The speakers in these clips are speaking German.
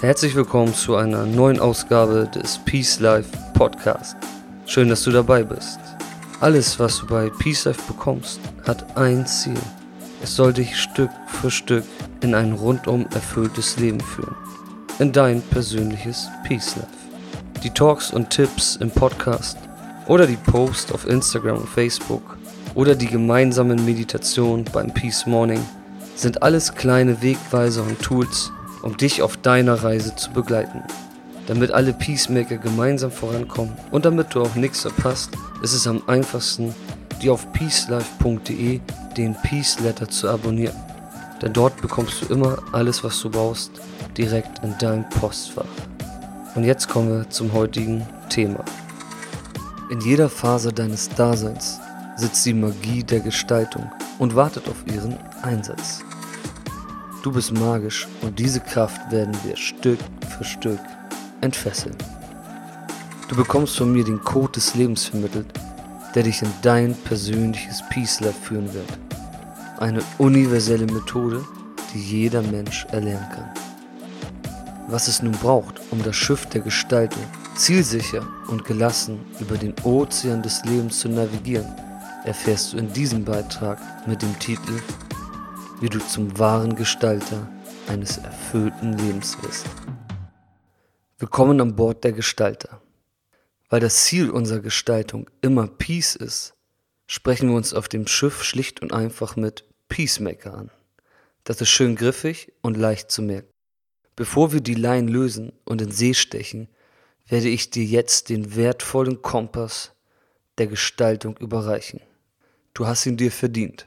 Herzlich willkommen zu einer neuen Ausgabe des Peace Life Podcast. Schön, dass du dabei bist. Alles, was du bei Peace Life bekommst, hat ein Ziel. Es soll dich Stück für Stück in ein rundum erfülltes Leben führen. In dein persönliches Peace Life. Die Talks und Tipps im Podcast oder die Posts auf Instagram und Facebook oder die gemeinsamen Meditationen beim Peace Morning sind alles kleine Wegweiser und Tools, um dich auf deiner Reise zu begleiten. Damit alle Peacemaker gemeinsam vorankommen und damit du auch nichts verpasst, ist es am einfachsten, dir auf peacelife.de den Peace Letter zu abonnieren. Denn dort bekommst du immer alles, was du brauchst, direkt in dein Postfach. Und jetzt kommen wir zum heutigen Thema. In jeder Phase deines Daseins sitzt die Magie der Gestaltung und wartet auf ihren Einsatz. Du bist magisch und diese Kraft werden wir Stück für Stück entfesseln. Du bekommst von mir den Code des Lebens vermittelt, der dich in dein persönliches Peace Life führen wird. Eine universelle Methode, die jeder Mensch erlernen kann. Was es nun braucht, um das Schiff der Gestaltung zielsicher und gelassen über den Ozean des Lebens zu navigieren, erfährst du in diesem Beitrag mit dem Titel wie du zum wahren Gestalter eines erfüllten Lebens wirst. Willkommen an Bord der Gestalter. Weil das Ziel unserer Gestaltung immer Peace ist, sprechen wir uns auf dem Schiff schlicht und einfach mit Peacemaker an. Das ist schön griffig und leicht zu merken. Bevor wir die Leinen lösen und in See stechen, werde ich dir jetzt den wertvollen Kompass der Gestaltung überreichen. Du hast ihn dir verdient.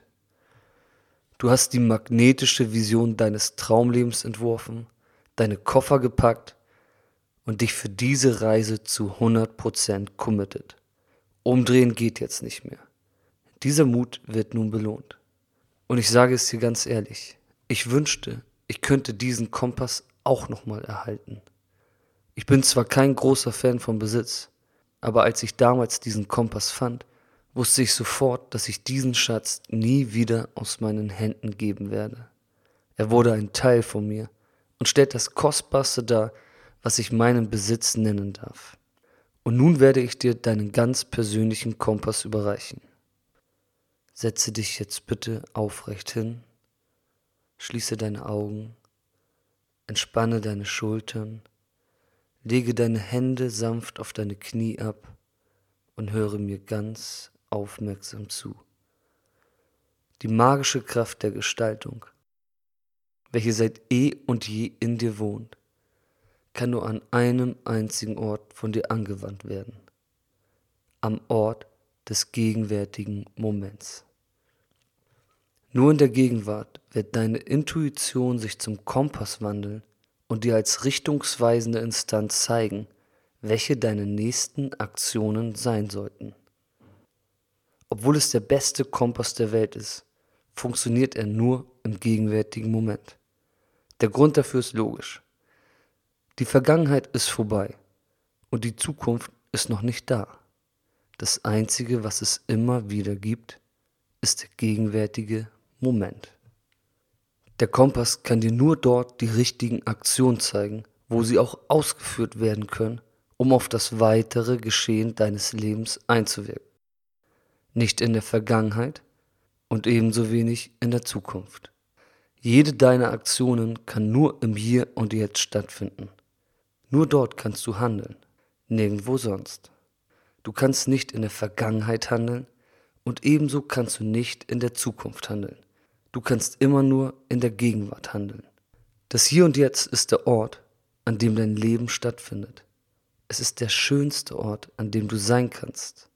Du hast die magnetische Vision deines Traumlebens entworfen, deine Koffer gepackt und dich für diese Reise zu 100% committed. Umdrehen geht jetzt nicht mehr. Dieser Mut wird nun belohnt. Und ich sage es dir ganz ehrlich, ich wünschte, ich könnte diesen Kompass auch nochmal erhalten. Ich bin zwar kein großer Fan vom Besitz, aber als ich damals diesen Kompass fand, wusste ich sofort, dass ich diesen Schatz nie wieder aus meinen Händen geben werde. Er wurde ein Teil von mir und stellt das Kostbarste dar, was ich meinen Besitz nennen darf. Und nun werde ich dir deinen ganz persönlichen Kompass überreichen. Setze dich jetzt bitte aufrecht hin, schließe deine Augen, entspanne deine Schultern, lege deine Hände sanft auf deine Knie ab und höre mir ganz aufmerksam zu. Die magische Kraft der Gestaltung, welche seit eh und je in dir wohnt, kann nur an einem einzigen Ort von dir angewandt werden. Am Ort des gegenwärtigen Moments. Nur in der Gegenwart wird deine Intuition sich zum Kompass wandeln und dir als richtungsweisende Instanz zeigen, welche deine nächsten Aktionen sein sollten. Obwohl es der beste Kompass der Welt ist, funktioniert er nur im gegenwärtigen Moment. Der Grund dafür ist logisch. Die Vergangenheit ist vorbei und die Zukunft ist noch nicht da. Das Einzige, was es immer wieder gibt, ist der gegenwärtige Moment. Der Kompass kann dir nur dort die richtigen Aktionen zeigen, wo sie auch ausgeführt werden können, um auf das weitere Geschehen deines Lebens einzuwirken nicht in der Vergangenheit und ebenso wenig in der Zukunft. Jede deiner Aktionen kann nur im Hier und Jetzt stattfinden. Nur dort kannst du handeln, nirgendwo sonst. Du kannst nicht in der Vergangenheit handeln und ebenso kannst du nicht in der Zukunft handeln. Du kannst immer nur in der Gegenwart handeln. Das Hier und Jetzt ist der Ort, an dem dein Leben stattfindet. Es ist der schönste Ort, an dem du sein kannst.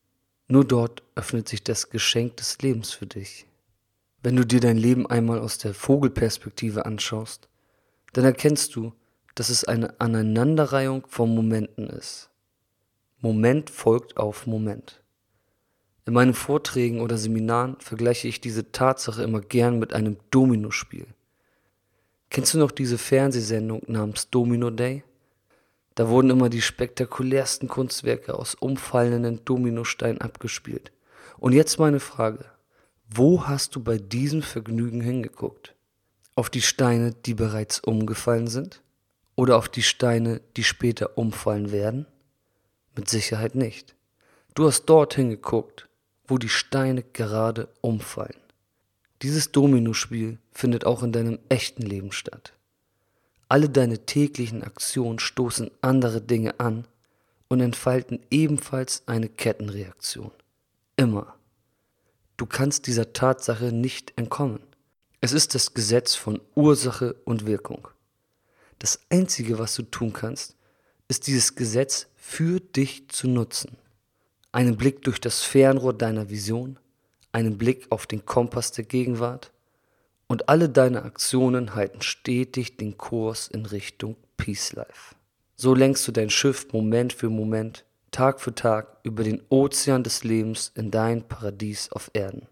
Nur dort öffnet sich das Geschenk des Lebens für dich. Wenn du dir dein Leben einmal aus der Vogelperspektive anschaust, dann erkennst du, dass es eine Aneinanderreihung von Momenten ist. Moment folgt auf Moment. In meinen Vorträgen oder Seminaren vergleiche ich diese Tatsache immer gern mit einem Dominospiel. Kennst du noch diese Fernsehsendung namens Domino Day? Da wurden immer die spektakulärsten Kunstwerke aus umfallenden Dominosteinen abgespielt. Und jetzt meine Frage. Wo hast du bei diesem Vergnügen hingeguckt? Auf die Steine, die bereits umgefallen sind? Oder auf die Steine, die später umfallen werden? Mit Sicherheit nicht. Du hast dort hingeguckt, wo die Steine gerade umfallen. Dieses Dominospiel findet auch in deinem echten Leben statt. Alle deine täglichen Aktionen stoßen andere Dinge an und entfalten ebenfalls eine Kettenreaktion. Immer. Du kannst dieser Tatsache nicht entkommen. Es ist das Gesetz von Ursache und Wirkung. Das Einzige, was du tun kannst, ist dieses Gesetz für dich zu nutzen. Einen Blick durch das Fernrohr deiner Vision, einen Blick auf den Kompass der Gegenwart und alle deine Aktionen halten stetig den Kurs in Richtung Peace Life. So lenkst du dein Schiff Moment für Moment, Tag für Tag über den Ozean des Lebens in dein Paradies auf Erden.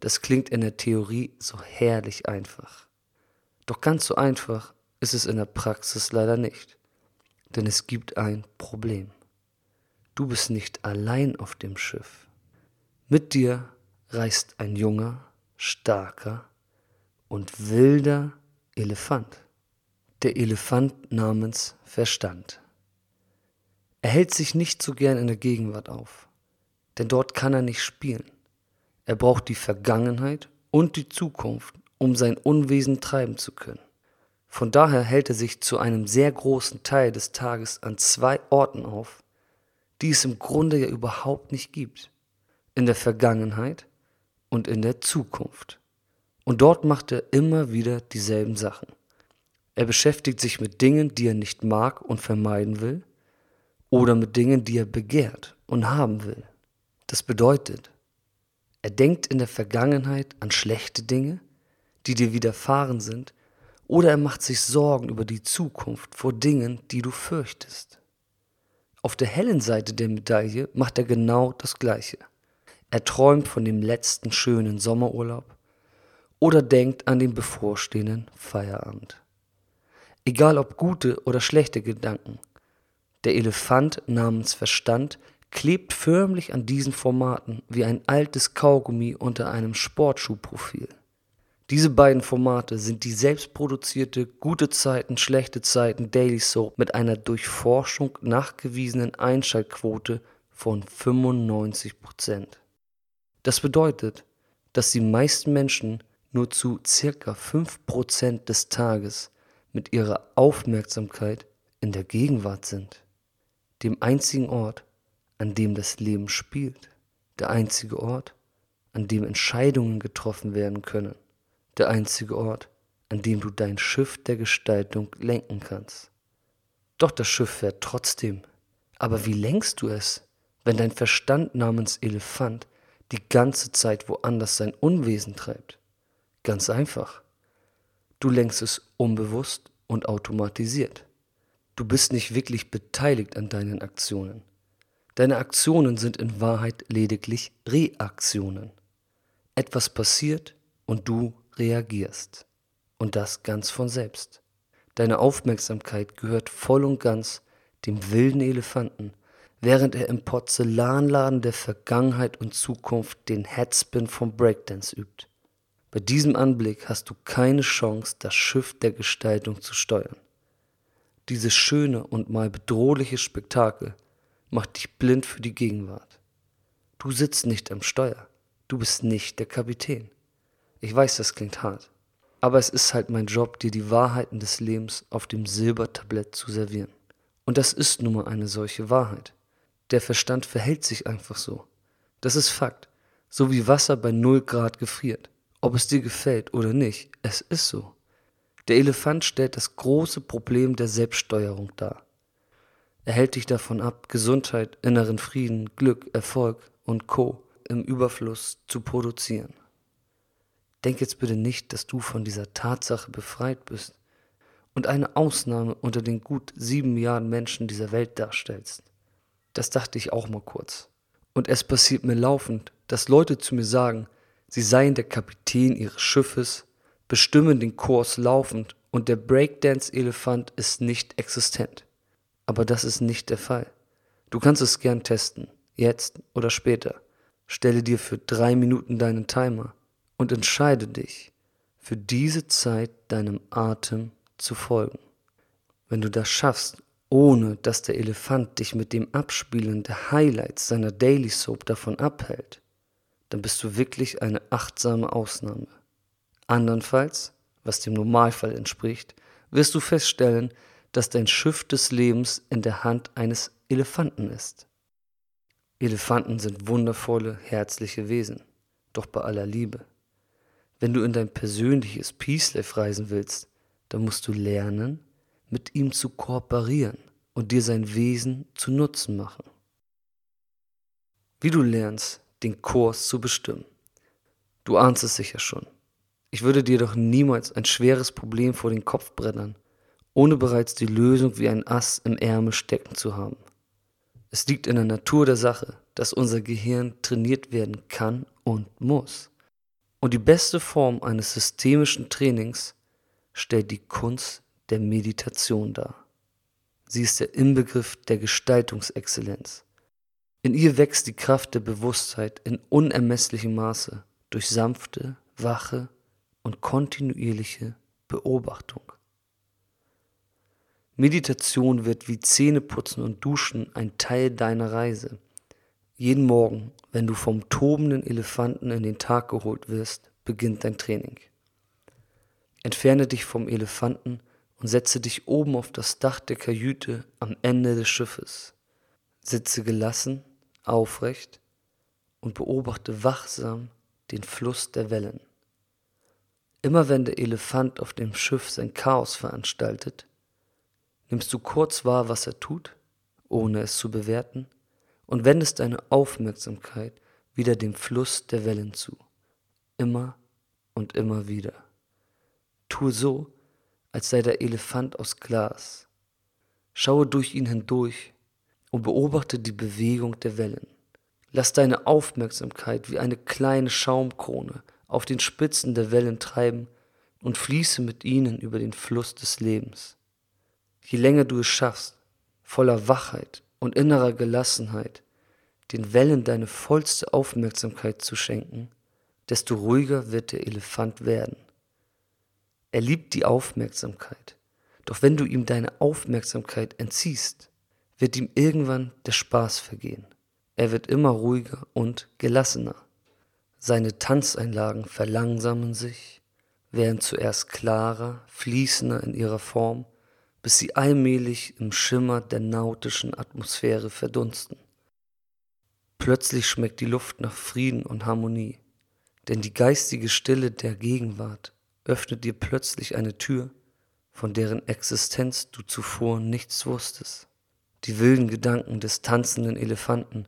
Das klingt in der Theorie so herrlich einfach. Doch ganz so einfach ist es in der Praxis leider nicht. Denn es gibt ein Problem. Du bist nicht allein auf dem Schiff. Mit dir reist ein junger, starker und wilder Elefant. Der Elefant namens Verstand. Er hält sich nicht so gern in der Gegenwart auf, denn dort kann er nicht spielen. Er braucht die Vergangenheit und die Zukunft, um sein Unwesen treiben zu können. Von daher hält er sich zu einem sehr großen Teil des Tages an zwei Orten auf, die es im Grunde ja überhaupt nicht gibt. In der Vergangenheit und in der Zukunft. Und dort macht er immer wieder dieselben Sachen. Er beschäftigt sich mit Dingen, die er nicht mag und vermeiden will, oder mit Dingen, die er begehrt und haben will. Das bedeutet, er denkt in der Vergangenheit an schlechte Dinge, die dir widerfahren sind, oder er macht sich Sorgen über die Zukunft vor Dingen, die du fürchtest. Auf der hellen Seite der Medaille macht er genau das Gleiche. Er träumt von dem letzten schönen Sommerurlaub oder denkt an den bevorstehenden Feierabend. Egal ob gute oder schlechte Gedanken, der Elefant namens Verstand klebt förmlich an diesen Formaten wie ein altes Kaugummi unter einem Sportschuhprofil. Diese beiden Formate sind die selbstproduzierte Gute Zeiten, Schlechte Zeiten Daily Soap mit einer durch Forschung nachgewiesenen Einschaltquote von 95%. Das bedeutet, dass die meisten Menschen nur zu circa 5% des Tages mit ihrer Aufmerksamkeit in der Gegenwart sind dem einzigen Ort, an dem das Leben spielt, der einzige Ort, an dem Entscheidungen getroffen werden können, der einzige Ort, an dem du dein Schiff der Gestaltung lenken kannst. Doch das Schiff fährt trotzdem. Aber wie lenkst du es, wenn dein Verstand namens Elefant die ganze Zeit woanders sein Unwesen treibt? Ganz einfach. Du lenkst es unbewusst und automatisiert. Du bist nicht wirklich beteiligt an deinen Aktionen. Deine Aktionen sind in Wahrheit lediglich Reaktionen. Etwas passiert und du reagierst. Und das ganz von selbst. Deine Aufmerksamkeit gehört voll und ganz dem wilden Elefanten, während er im Porzellanladen der Vergangenheit und Zukunft den Headspin vom Breakdance übt. Bei diesem Anblick hast du keine Chance, das Schiff der Gestaltung zu steuern. Dieses schöne und mal bedrohliche Spektakel macht dich blind für die Gegenwart. Du sitzt nicht am Steuer. Du bist nicht der Kapitän. Ich weiß, das klingt hart. Aber es ist halt mein Job, dir die Wahrheiten des Lebens auf dem Silbertablett zu servieren. Und das ist nun mal eine solche Wahrheit. Der Verstand verhält sich einfach so. Das ist Fakt. So wie Wasser bei 0 Grad gefriert. Ob es dir gefällt oder nicht, es ist so. Der Elefant stellt das große Problem der Selbststeuerung dar. Er hält dich davon ab, Gesundheit, inneren Frieden, Glück, Erfolg und Co. im Überfluss zu produzieren. Denk jetzt bitte nicht, dass du von dieser Tatsache befreit bist und eine Ausnahme unter den gut sieben Milliarden Menschen dieser Welt darstellst. Das dachte ich auch mal kurz. Und es passiert mir laufend, dass Leute zu mir sagen, sie seien der Kapitän ihres Schiffes, bestimmen den Kurs laufend und der Breakdance-Elefant ist nicht existent. Aber das ist nicht der Fall. Du kannst es gern testen, jetzt oder später. Stelle dir für drei Minuten deinen Timer und entscheide dich, für diese Zeit deinem Atem zu folgen. Wenn du das schaffst, ohne dass der Elefant dich mit dem Abspielen der Highlights seiner Daily Soap davon abhält, dann bist du wirklich eine achtsame Ausnahme. Andernfalls, was dem Normalfall entspricht, wirst du feststellen, dass dein Schiff des Lebens in der Hand eines Elefanten ist. Elefanten sind wundervolle, herzliche Wesen, doch bei aller Liebe. Wenn du in dein persönliches Peace Life reisen willst, dann musst du lernen, mit ihm zu kooperieren und dir sein Wesen zu Nutzen machen. Wie du lernst, den Kurs zu bestimmen. Du ahnst es sicher schon. Ich würde dir doch niemals ein schweres Problem vor den Kopf brettern, ohne bereits die Lösung wie ein Ass im Ärmel stecken zu haben. Es liegt in der Natur der Sache, dass unser Gehirn trainiert werden kann und muss. Und die beste Form eines systemischen Trainings stellt die Kunst der Meditation dar. Sie ist der Inbegriff der Gestaltungsexzellenz. In ihr wächst die Kraft der Bewusstheit in unermesslichem Maße durch sanfte, wache und kontinuierliche Beobachtung. Meditation wird wie Zähneputzen und Duschen ein Teil deiner Reise. Jeden Morgen, wenn du vom tobenden Elefanten in den Tag geholt wirst, beginnt dein Training. Entferne dich vom Elefanten und setze dich oben auf das Dach der Kajüte am Ende des Schiffes. Sitze gelassen, aufrecht und beobachte wachsam den Fluss der Wellen. Immer wenn der Elefant auf dem Schiff sein Chaos veranstaltet, nimmst du kurz wahr, was er tut, ohne es zu bewerten, und wendest deine Aufmerksamkeit wieder dem Fluss der Wellen zu. Immer und immer wieder. Tue so, als sei der Elefant aus Glas. Schaue durch ihn hindurch und beobachte die Bewegung der Wellen. Lass deine Aufmerksamkeit wie eine kleine Schaumkrone auf den Spitzen der Wellen treiben und fließe mit ihnen über den Fluss des Lebens. Je länger du es schaffst, voller Wachheit und innerer Gelassenheit, den Wellen deine vollste Aufmerksamkeit zu schenken, desto ruhiger wird der Elefant werden. Er liebt die Aufmerksamkeit. Doch wenn du ihm deine Aufmerksamkeit entziehst, wird ihm irgendwann der Spaß vergehen. Er wird immer ruhiger und gelassener. Seine Tanzeinlagen verlangsamen sich, werden zuerst klarer, fließender in ihrer Form, bis sie allmählich im Schimmer der nautischen Atmosphäre verdunsten. Plötzlich schmeckt die Luft nach Frieden und Harmonie, denn die geistige Stille der Gegenwart öffnet dir plötzlich eine Tür, von deren Existenz du zuvor nichts wusstest. Die wilden Gedanken des tanzenden Elefanten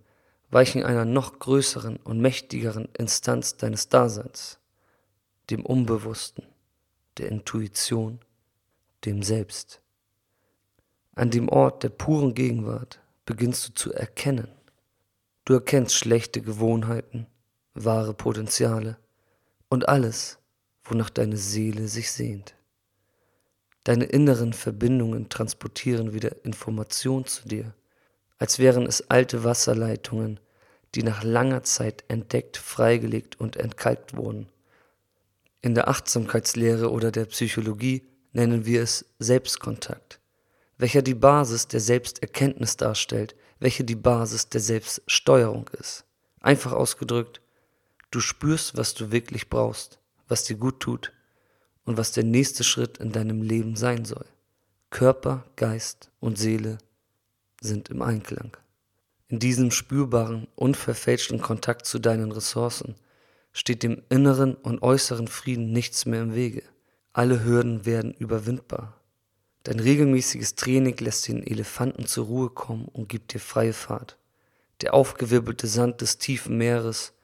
weichen einer noch größeren und mächtigeren Instanz deines Daseins, dem Unbewussten, der Intuition, dem Selbst. An dem Ort der puren Gegenwart beginnst du zu erkennen. Du erkennst schlechte Gewohnheiten, wahre Potenziale und alles, wonach deine Seele sich sehnt. Deine inneren Verbindungen transportieren wieder Information zu dir, als wären es alte Wasserleitungen, die nach langer Zeit entdeckt, freigelegt und entkalkt wurden. In der Achtsamkeitslehre oder der Psychologie nennen wir es Selbstkontakt, welcher die Basis der Selbsterkenntnis darstellt, welche die Basis der Selbststeuerung ist. Einfach ausgedrückt, du spürst, was du wirklich brauchst was dir gut tut und was der nächste Schritt in deinem Leben sein soll. Körper, Geist und Seele sind im Einklang. In diesem spürbaren, unverfälschten Kontakt zu deinen Ressourcen steht dem inneren und äußeren Frieden nichts mehr im Wege. Alle Hürden werden überwindbar. Dein regelmäßiges Training lässt den Elefanten zur Ruhe kommen und gibt dir freie Fahrt. Der aufgewirbelte Sand des tiefen Meeres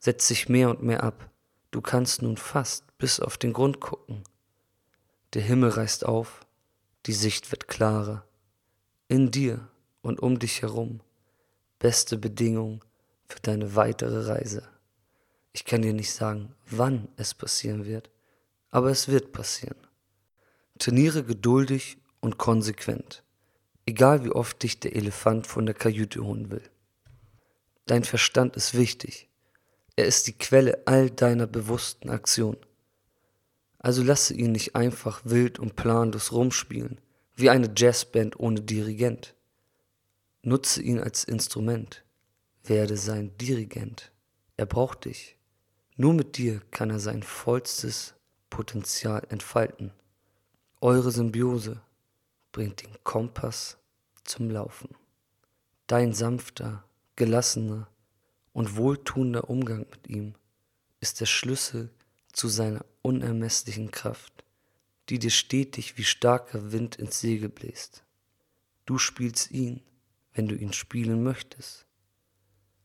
setzt sich mehr und mehr ab Du kannst nun fast bis auf den Grund gucken. Der Himmel reißt auf, die Sicht wird klarer. In dir und um dich herum beste Bedingungen für deine weitere Reise. Ich kann dir nicht sagen, wann es passieren wird, aber es wird passieren. Trainiere geduldig und konsequent, egal wie oft dich der Elefant von der Kajüte holen will. Dein Verstand ist wichtig. Er ist die Quelle all deiner bewussten Aktionen. Also lasse ihn nicht einfach wild und planlos rumspielen, wie eine Jazzband ohne Dirigent. Nutze ihn als Instrument. Werde sein Dirigent. Er braucht dich. Nur mit dir kann er sein vollstes Potenzial entfalten. Eure Symbiose bringt den Kompass zum Laufen. Dein sanfter, gelassener und wohltuender Umgang mit ihm ist der Schlüssel zu seiner unermesslichen Kraft, die dir stetig wie starker Wind ins Segel bläst. Du spielst ihn, wenn du ihn spielen möchtest.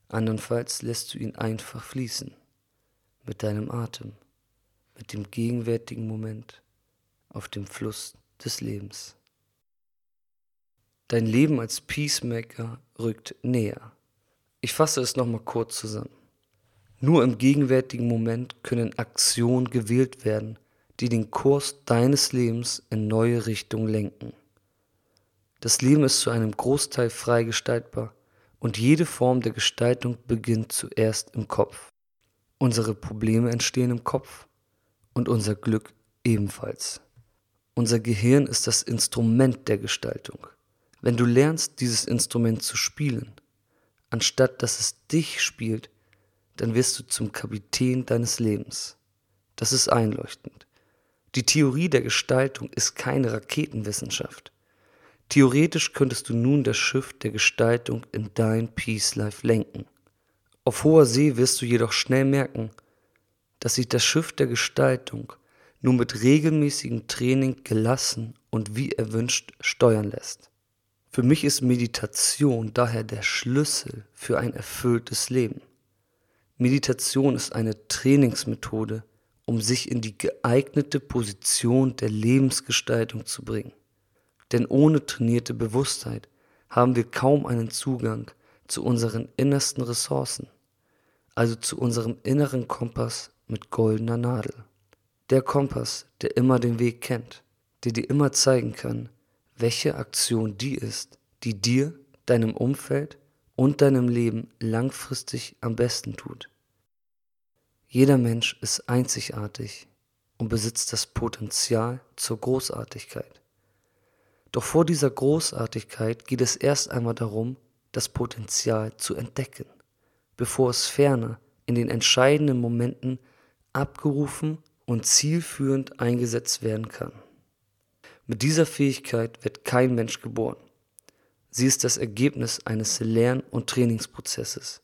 Andernfalls lässt du ihn einfach fließen mit deinem Atem, mit dem gegenwärtigen Moment auf dem Fluss des Lebens. Dein Leben als Peacemaker rückt näher. Ich fasse es nochmal kurz zusammen. Nur im gegenwärtigen Moment können Aktionen gewählt werden, die den Kurs deines Lebens in neue Richtungen lenken. Das Leben ist zu einem Großteil frei gestaltbar und jede Form der Gestaltung beginnt zuerst im Kopf. Unsere Probleme entstehen im Kopf und unser Glück ebenfalls. Unser Gehirn ist das Instrument der Gestaltung. Wenn du lernst, dieses Instrument zu spielen, anstatt dass es dich spielt, dann wirst du zum Kapitän deines Lebens. Das ist einleuchtend. Die Theorie der Gestaltung ist keine Raketenwissenschaft. Theoretisch könntest du nun das Schiff der Gestaltung in dein Peace Life lenken. Auf hoher See wirst du jedoch schnell merken, dass sich das Schiff der Gestaltung nur mit regelmäßigem Training gelassen und wie erwünscht steuern lässt. Für mich ist Meditation daher der Schlüssel für ein erfülltes Leben. Meditation ist eine Trainingsmethode, um sich in die geeignete Position der Lebensgestaltung zu bringen. Denn ohne trainierte Bewusstheit haben wir kaum einen Zugang zu unseren innersten Ressourcen also zu unserem inneren Kompass mit goldener Nadel. Der Kompass, der immer den Weg kennt, der dir immer zeigen kann, welche Aktion die ist, die dir, deinem Umfeld und deinem Leben langfristig am besten tut. Jeder Mensch ist einzigartig und besitzt das Potenzial zur Großartigkeit. Doch vor dieser Großartigkeit geht es erst einmal darum, das Potenzial zu entdecken bevor es ferner in den entscheidenden Momenten abgerufen und zielführend eingesetzt werden kann. Mit dieser Fähigkeit wird kein Mensch geboren. Sie ist das Ergebnis eines Lern- und Trainingsprozesses.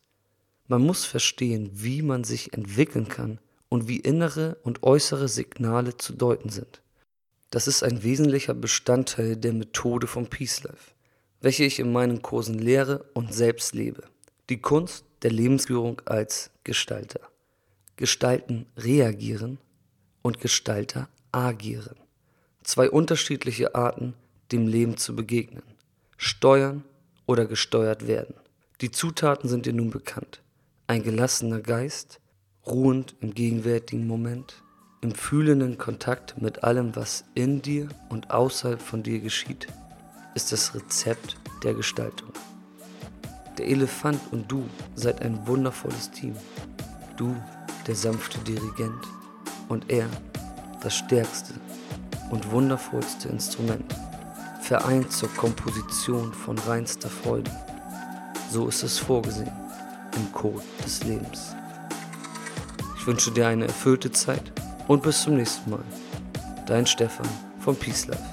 Man muss verstehen, wie man sich entwickeln kann und wie innere und äußere Signale zu deuten sind. Das ist ein wesentlicher Bestandteil der Methode von Peace Life, welche ich in meinen Kursen lehre und selbst lebe. Die Kunst, der Lebensführung als Gestalter. Gestalten reagieren und Gestalter agieren. Zwei unterschiedliche Arten, dem Leben zu begegnen. Steuern oder gesteuert werden. Die Zutaten sind dir nun bekannt. Ein gelassener Geist, ruhend im gegenwärtigen Moment, im fühlenden Kontakt mit allem, was in dir und außerhalb von dir geschieht, ist das Rezept der Gestaltung. Der Elefant und du seid ein wundervolles Team. Du, der sanfte Dirigent, und er, das stärkste und wundervollste Instrument, vereint zur Komposition von reinster Freude. So ist es vorgesehen im Code des Lebens. Ich wünsche dir eine erfüllte Zeit und bis zum nächsten Mal. Dein Stefan von Peace Life.